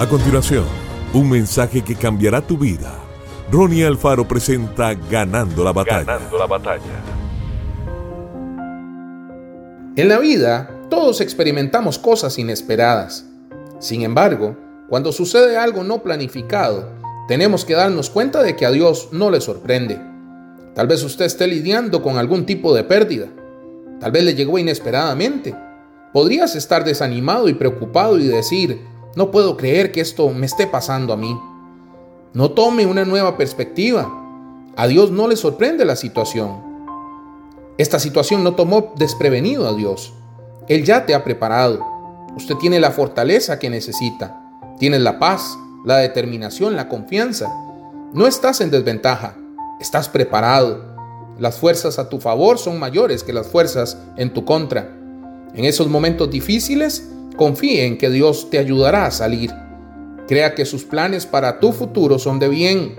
A continuación, un mensaje que cambiará tu vida. Ronnie Alfaro presenta Ganando la batalla. Ganando la batalla. En la vida, todos experimentamos cosas inesperadas. Sin embargo, cuando sucede algo no planificado, tenemos que darnos cuenta de que a Dios no le sorprende. Tal vez usted esté lidiando con algún tipo de pérdida. Tal vez le llegó inesperadamente. Podrías estar desanimado y preocupado y decir, no puedo creer que esto me esté pasando a mí. No tome una nueva perspectiva. A Dios no le sorprende la situación. Esta situación no tomó desprevenido a Dios. Él ya te ha preparado. Usted tiene la fortaleza que necesita. Tienes la paz, la determinación, la confianza. No estás en desventaja. Estás preparado. Las fuerzas a tu favor son mayores que las fuerzas en tu contra. En esos momentos difíciles, Confíe en que Dios te ayudará a salir. Crea que sus planes para tu futuro son de bien.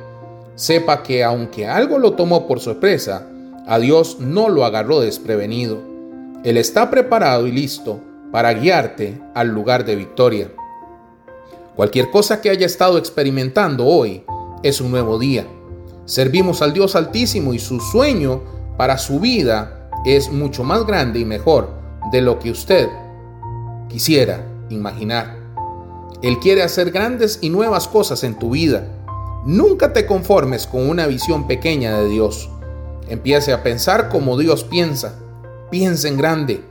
Sepa que aunque algo lo tomó por sorpresa, a Dios no lo agarró desprevenido. Él está preparado y listo para guiarte al lugar de victoria. Cualquier cosa que haya estado experimentando hoy es un nuevo día. Servimos al Dios Altísimo y su sueño para su vida es mucho más grande y mejor de lo que usted quisiera imaginar. Él quiere hacer grandes y nuevas cosas en tu vida. Nunca te conformes con una visión pequeña de Dios. Empiece a pensar como Dios piensa. Piensa en grande.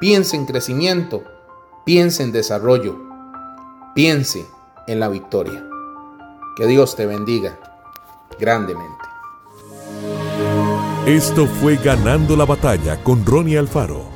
Piense en crecimiento. Piense en desarrollo. Piense en la victoria. Que Dios te bendiga grandemente. Esto fue Ganando la Batalla con Ronnie Alfaro